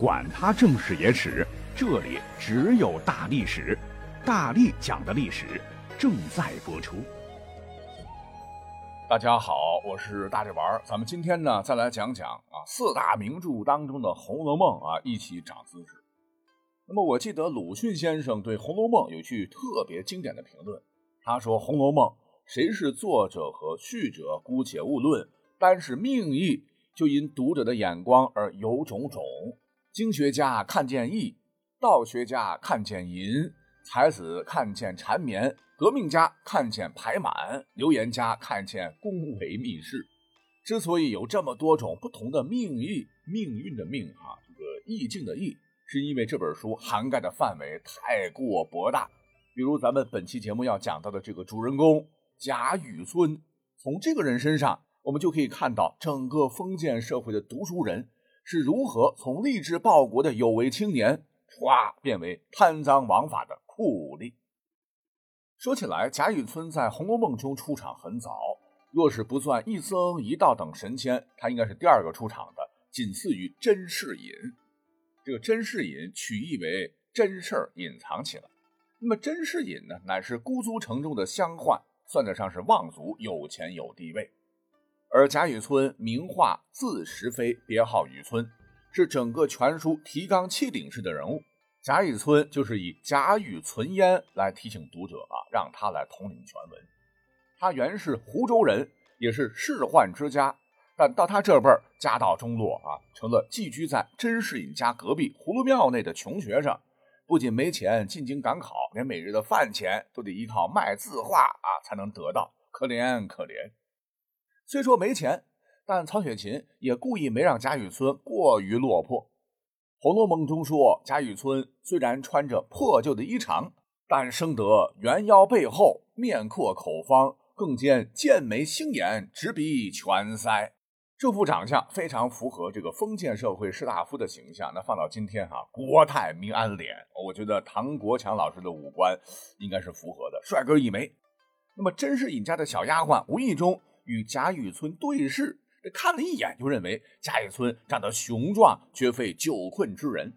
管他正史野史，这里只有大历史，大力讲的历史正在播出。大家好，我是大力丸，咱们今天呢再来讲讲啊四大名著当中的《红楼梦》啊，一起长知识。那么我记得鲁迅先生对《红楼梦》有句特别经典的评论，他说：“《红楼梦》谁是作者和序者，姑且勿论，单是命意，就因读者的眼光而有种种。”经学家看见义，道学家看见淫，才子看见缠绵，革命家看见排满，留言家看见宫闱秘事。之所以有这么多种不同的命意，命运的命啊，这个意境的意，是因为这本书涵盖的范围太过博大。比如咱们本期节目要讲到的这个主人公贾雨村，从这个人身上，我们就可以看到整个封建社会的读书人。是如何从立志报国的有为青年，唰变为贪赃枉法的酷吏？说起来，贾雨村在《红楼梦》中出场很早，若是不算一僧一道等神仙，他应该是第二个出场的，仅次于甄士隐。这个甄士隐取意为真事儿隐藏起来。那么甄士隐呢，乃是姑苏城中的乡宦，算得上是望族，有钱有地位。而贾雨村名画字石飞，别号雨村，是整个全书提纲挈领式的人物。贾雨村就是以贾雨存焉来提醒读者啊，让他来统领全文。他原是湖州人，也是仕宦之家，但到他这辈儿家道中落啊，成了寄居在甄士隐家隔壁葫芦庙内的穷学生。不仅没钱进京赶考，连每日的饭钱都得依靠卖字画啊才能得到，可怜可怜。虽说没钱，但曹雪芹也故意没让贾雨村过于落魄。《红楼梦》中说，贾雨村虽然穿着破旧的衣裳，但生得圆腰背厚，面阔口方，更兼剑眉星眼，直鼻全腮。这副长相非常符合这个封建社会士大夫的形象。那放到今天哈，国泰民安脸，我觉得唐国强老师的五官应该是符合的，帅哥一枚。那么甄士隐家的小丫鬟无意中。与贾雨村对视，这看了一眼就认为贾雨村长得雄壮，绝非久困之人。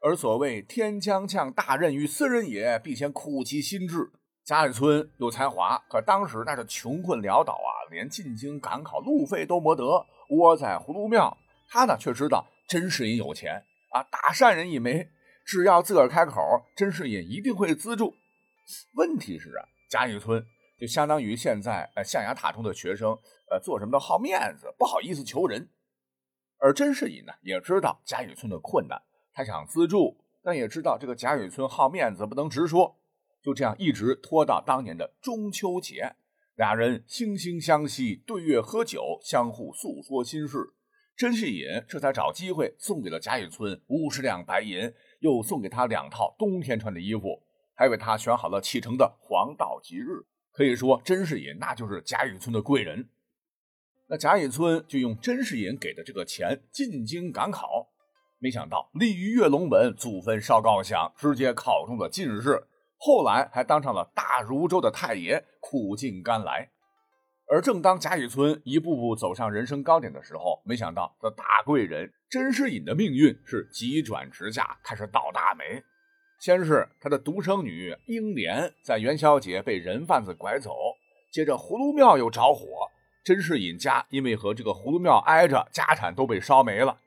而所谓天将降大任于斯人也，必先苦其心志。贾雨村有才华，可当时那是穷困潦倒啊，连进京赶考路费都没得，窝在葫芦庙。他呢却知道甄士隐有钱啊，大善人一枚，只要自个开口，甄士隐一定会资助。问题是啊，贾雨村。就相当于现在，呃，象牙塔中的学生，呃，做什么都好面子，不好意思求人。而甄士隐呢，也知道贾雨村的困难，他想资助，但也知道这个贾雨村好面子，不能直说。就这样一直拖到当年的中秋节，俩人惺惺相惜，对月喝酒，相互诉说心事。甄士隐这才找机会送给了贾雨村五十两白银，又送给他两套冬天穿的衣服，还为他选好了启程的黄道吉日。可以说，甄士隐那就是贾雨村的贵人。那贾雨村就用甄士隐给的这个钱进京赶考，没想到立于跃龙门，祖坟烧高香，直接考中了进士。后来还当上了大如州的太爷，苦尽甘来。而正当贾雨村一步步走上人生高点的时候，没想到这大贵人甄士隐的命运是急转直下，开始倒大霉。先是他的独生女英莲在元宵节被人贩子拐走，接着葫芦庙又着火，甄士隐家因为和这个葫芦庙挨着，家产都被烧没了。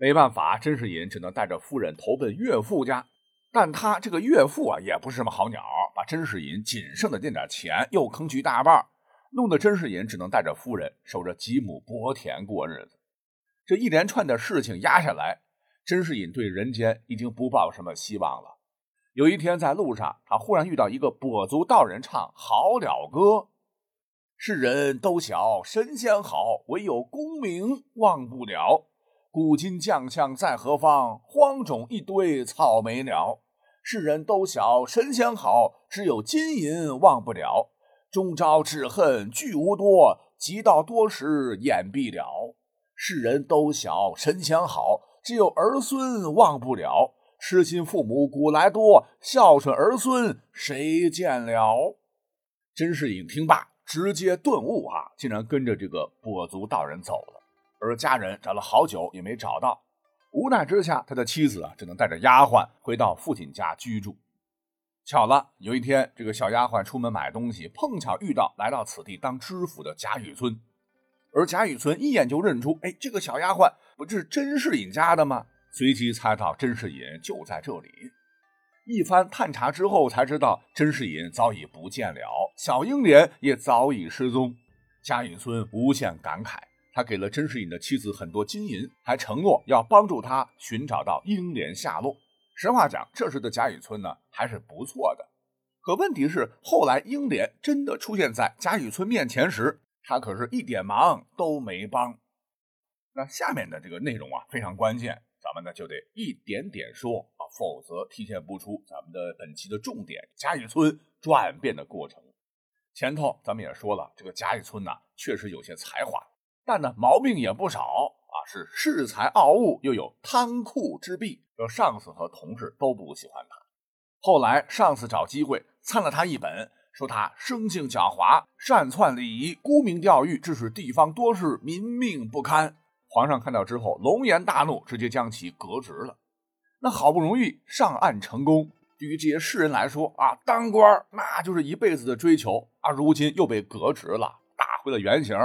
没办法，甄士隐只能带着夫人投奔岳父家，但他这个岳父啊也不是什么好鸟，把甄士隐仅剩的那点钱又坑去大半，弄得甄士隐只能带着夫人守着几亩薄田过日子。这一连串的事情压下来。甄士隐对人间已经不抱什么希望了。有一天在路上，他忽然遇到一个跛足道人唱《好了歌》：“世人都晓神仙好，唯有功名忘不了。古今将相在何方？荒冢一堆草没了。世人都晓神仙好，只有金银忘不了。终朝只恨聚无多，及到多时眼闭了。世人都晓神仙好。”只有儿孙忘不了，痴心父母古来多，孝顺儿孙谁见了？甄士隐听罢，直接顿悟啊，竟然跟着这个跛足道人走了。而家人找了好久也没找到，无奈之下，他的妻子啊只能带着丫鬟回到父亲家居住。巧了，有一天，这个小丫鬟出门买东西，碰巧遇到来到此地当知府的贾雨村，而贾雨村一眼就认出，哎，这个小丫鬟不是甄士隐家的吗？随即猜到甄士隐就在这里。一番探查之后，才知道甄士隐早已不见了，小英莲也早已失踪。贾雨村无限感慨，他给了甄士隐的妻子很多金银，还承诺要帮助他寻找到英莲下落。实话讲，这时的贾雨村呢还是不错的。可问题是，后来英莲真的出现在贾雨村面前时，他可是一点忙都没帮。那下面的这个内容啊非常关键，咱们呢就得一点点说啊，否则体现不出咱们的本期的重点——贾雨村转变的过程。前头咱们也说了，这个贾雨村呢确实有些才华，但呢毛病也不少啊，是恃才傲物，又有贪酷之弊。说上司和同事都不喜欢他。后来上司找机会参了他一本，说他生性狡猾，擅篡礼仪，沽名钓誉，致使地方多事，民命不堪。皇上看到之后，龙颜大怒，直接将其革职了。那好不容易上岸成功，对于这些士人来说啊，当官那就是一辈子的追求啊，如今又被革职了，打回了原形。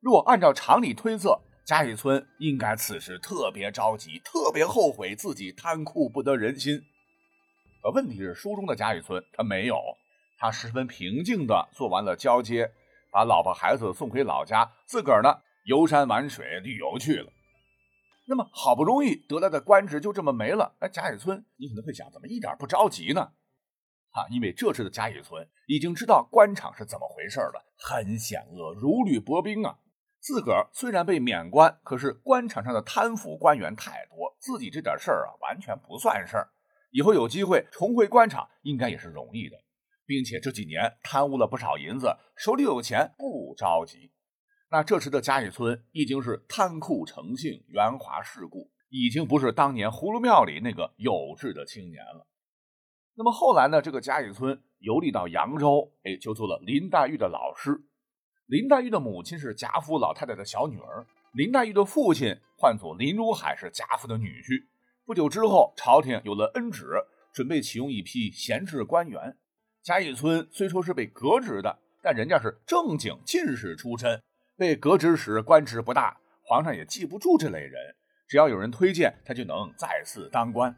若按照常理推测，贾雨村应该此时特别着急，特别后悔自己贪酷不得人心。可问题是，书中的贾雨村他没有，他十分平静的做完了交接，把老婆孩子送回老家，自个儿呢游山玩水旅游去了。那么好不容易得来的官职就这么没了，哎，贾雨村，你可能会想，怎么一点不着急呢？啊，因为这时的贾雨村已经知道官场是怎么回事了，很险恶，如履薄冰啊。自个儿虽然被免官，可是官场上的贪腐官员太多，自己这点事儿啊完全不算事儿。以后有机会重回官场，应该也是容易的，并且这几年贪污了不少银子，手里有钱，不着急。那这时的贾雨村已经是贪酷成性，圆滑世故，已经不是当年葫芦庙里那个有志的青年了。那么后来呢？这个贾雨村游历到扬州，哎，就做了林黛玉的老师。林黛玉的母亲是贾府老太太的小女儿，林黛玉的父亲唤作林如海，是贾府的女婿。不久之后，朝廷有了恩旨，准备启用一批闲置官员。贾雨村虽说是被革职的，但人家是正经进士出身，被革职时官职不大，皇上也记不住这类人，只要有人推荐，他就能再次当官。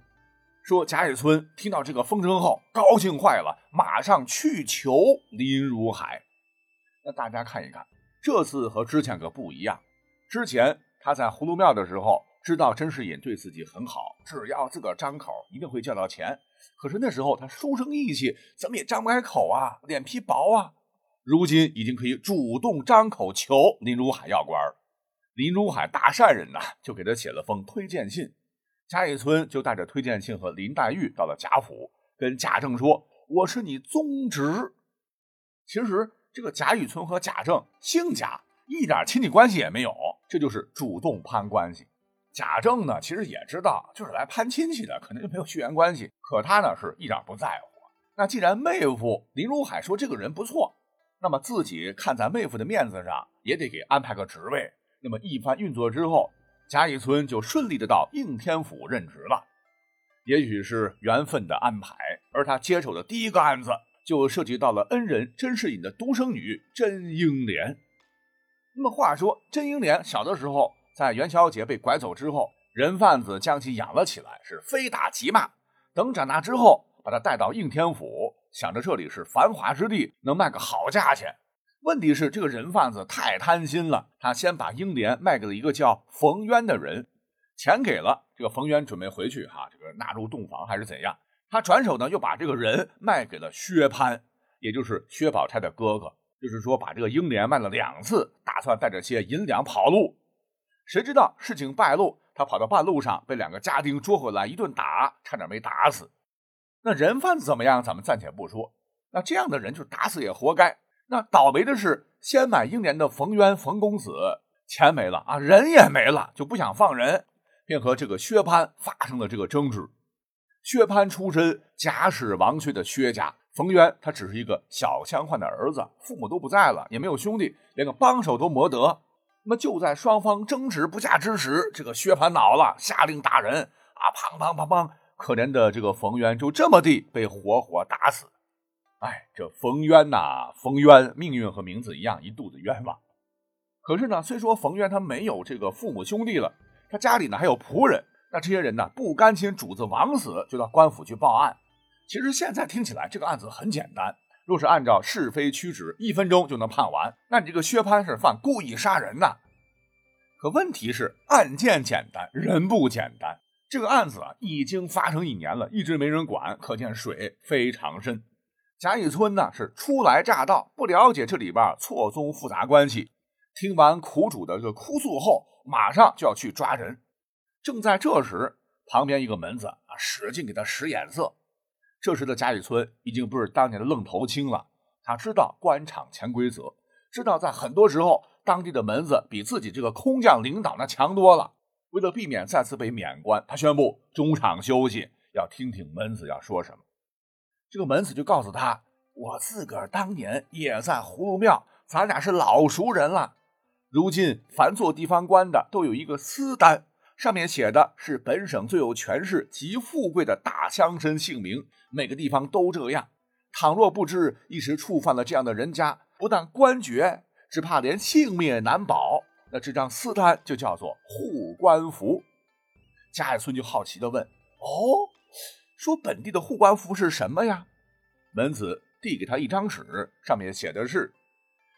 说贾雨村听到这个风声后，高兴坏了，马上去求林如海。那大家看一看，这次和之前可不一样。之前他在葫芦庙的时候，知道甄士隐对自己很好，只要自个张口，一定会叫到钱。可是那时候他书生意气，怎么也张不开口啊，脸皮薄啊。如今已经可以主动张口求林如海要官林如海大善人呐，就给他写了封推荐信。贾雨村就带着推荐信和林黛玉到了贾府，跟贾政说：“我是你宗侄。”其实。这个贾雨村和贾政姓贾，一点亲戚关系也没有，这就是主动攀关系。贾政呢，其实也知道，就是来攀亲戚的，可能就没有血缘关系。可他呢，是一点不在乎。那既然妹夫林如海说这个人不错，那么自己看在妹夫的面子上，也得给安排个职位。那么一番运作之后，贾雨村就顺利的到应天府任职了。也许是缘分的安排，而他接手的第一个案子。就涉及到了恩人甄士隐的独生女甄英莲。那么话说，甄英莲小的时候在元宵节被拐走之后，人贩子将其养了起来，是非打即骂。等长大之后，把他带到应天府，想着这里是繁华之地，能卖个好价钱。问题是这个人贩子太贪心了，他先把英莲卖给了一个叫冯渊的人，钱给了，这个冯渊准备回去哈，这个纳入洞房还是怎样？他转手呢，又把这个人卖给了薛蟠，也就是薛宝钗的哥哥。就是说，把这个英莲卖了两次，打算带着些银两跑路。谁知道事情败露，他跑到半路上被两个家丁捉回来，一顿打，差点没打死。那人贩子怎么样？咱们暂且不说。那这样的人就打死也活该。那倒霉的是，先买英莲的冯渊冯公子，钱没了啊，人也没了，就不想放人，便和这个薛蟠发生了这个争执。薛蟠出身贾史王薛的薛家，冯渊他只是一个小枪宦的儿子，父母都不在了，也没有兄弟，连个帮手都没得。那么就在双方争执不下之时，这个薛蟠恼了，下令打人啊！砰砰砰砰，可怜的这个冯渊就这么地被活活打死。哎，这冯渊呐，冯渊命运和名字一样，一肚子冤枉。可是呢，虽说冯渊他没有这个父母兄弟了，他家里呢还有仆人，那这些人呢不甘心主子枉死，就到官府去报案。其实现在听起来这个案子很简单，若是按照是非曲直，一分钟就能判完。那你这个薛蟠是犯故意杀人呐？可问题是案件简单，人不简单。这个案子啊已经发生一年了，一直没人管，可见水非常深。贾雨村呢是初来乍到，不了解这里边错综复杂关系。听完苦主的这个哭诉后，马上就要去抓人。正在这时，旁边一个门子啊使劲给他使眼色。这时的贾雨村已经不是当年的愣头青了，他知道官场潜规则，知道在很多时候当地的门子比自己这个空降领导那强多了。为了避免再次被免官，他宣布中场休息，要听听门子要说什么。这个门子就告诉他：“我自个儿当年也在葫芦庙，咱俩是老熟人了。如今凡做地方官的都有一个私单。”上面写的是本省最有权势及富贵的大乡绅姓名，每个地方都这样。倘若不知一时触犯了这样的人家，不但官爵，只怕连性命也难保。那这张私单就叫做护官符。贾雨村就好奇地问：“哦，说本地的护官符是什么呀？”门子递给他一张纸，上面写的是：“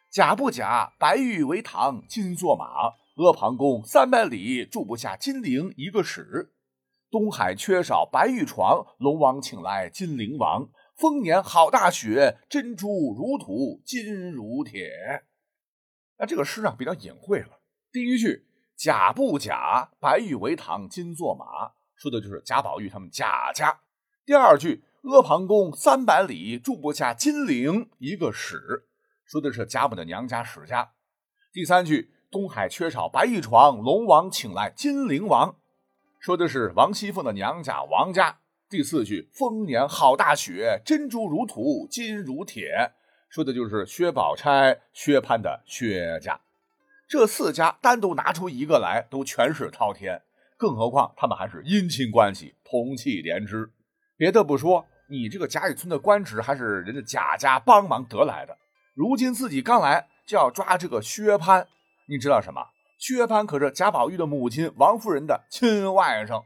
假不假，白玉为堂，金作马。”阿房宫三百里，住不下金陵一个史；东海缺少白玉床，龙王请来金陵王。丰年好大雪，珍珠如土，金如铁。那这个诗啊比较隐晦了。第一句“贾不贾，白玉为堂，金作马”，说的就是贾宝玉他们贾家。第二句“阿房宫三百里，住不下金陵一个史”，说的是贾母的娘家史家。第三句。东海缺少白玉床，龙王请来金陵王，说的是王熙凤的娘家王家。第四句丰年好大雪，珍珠如土，金如铁，说的就是薛宝钗、薛蟠的薛家。这四家单独拿出一个来，都权势滔天，更何况他们还是姻亲关系，同气连枝。别的不说，你这个贾雨村的官职还是人家贾家帮忙得来的，如今自己刚来就要抓这个薛蟠。你知道什么？薛蟠可是贾宝玉的母亲王夫人的亲外甥。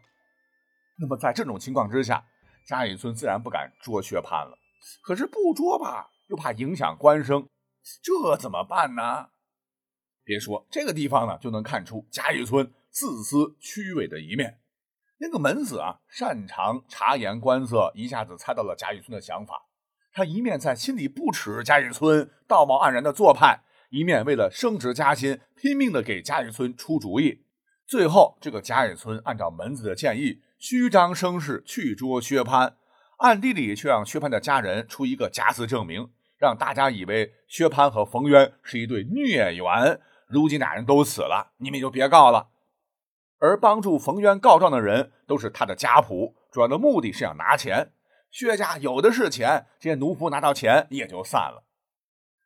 那么在这种情况之下，贾雨村自然不敢捉薛蟠了。可是不捉吧，又怕影响官声，这怎么办呢？别说这个地方呢，就能看出贾雨村自私虚伪的一面。那个门子啊，擅长察言观色，一下子猜到了贾雨村的想法。他一面在心里不耻贾雨村道貌岸然的做派。一面为了升职加薪，拼命的给贾雨村出主意。最后，这个贾雨村按照门子的建议，虚张声势去捉薛蟠，暗地里却让薛蟠的家人出一个假死证明，让大家以为薛蟠和冯渊是一对孽缘。如今俩人都死了，你们也就别告了。而帮助冯渊告状的人都是他的家仆，主要的目的是想拿钱。薛家有的是钱，这些奴仆拿到钱也就散了。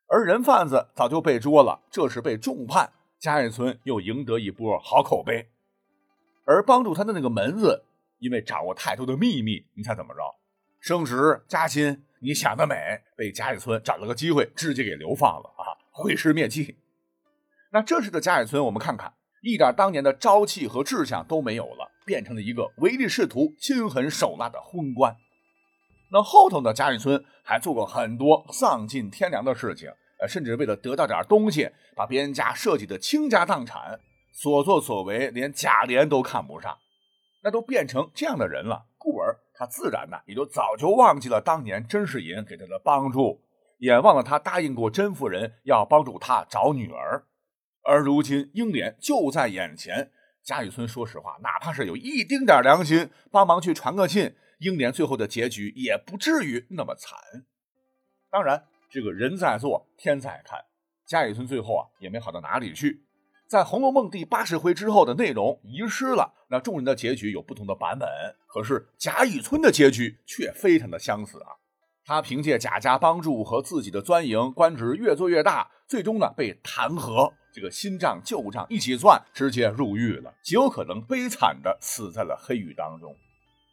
而人贩子早就被捉了，这是被重判，贾雨村又赢得一波好口碑。而帮助他的那个门子，因为掌握太多的秘密，你猜怎么着？升职加薪，你想得美！被贾雨村找了个机会，直接给流放了啊，毁尸灭迹。那这时的贾雨村，我们看看，一点当年的朝气和志向都没有了，变成了一个唯利是图、心狠手辣的昏官。那后头的贾雨村还做过很多丧尽天良的事情。呃甚至为了得到点东西，把别人家设计的倾家荡产，所作所为连贾琏都看不上，那都变成这样的人了，故而他自然呢也就早就忘记了当年甄士隐给他的帮助，也忘了他答应过甄夫人要帮助他找女儿，而如今英莲就在眼前，贾雨村说实话，哪怕是有一丁点良心，帮忙去传个信，英莲最后的结局也不至于那么惨，当然。这个人在做，天在看。贾雨村最后啊，也没好到哪里去。在《红楼梦》第八十回之后的内容遗失了，那众人的结局有不同的版本。可是贾雨村的结局却非常的相似啊！他凭借贾家帮助和自己的钻营，官职越做越大，最终呢被弹劾，这个新账旧账一起算，直接入狱了，极有可能悲惨的死在了黑狱当中。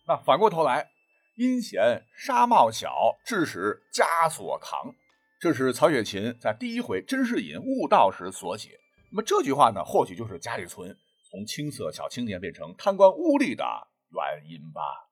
那反过头来，阴险纱帽小，致使枷锁扛，这是曹雪芹在第一回甄士隐悟道时所写。那么这句话呢，或许就是贾雨村从青涩小青年变成贪官污吏的原因吧。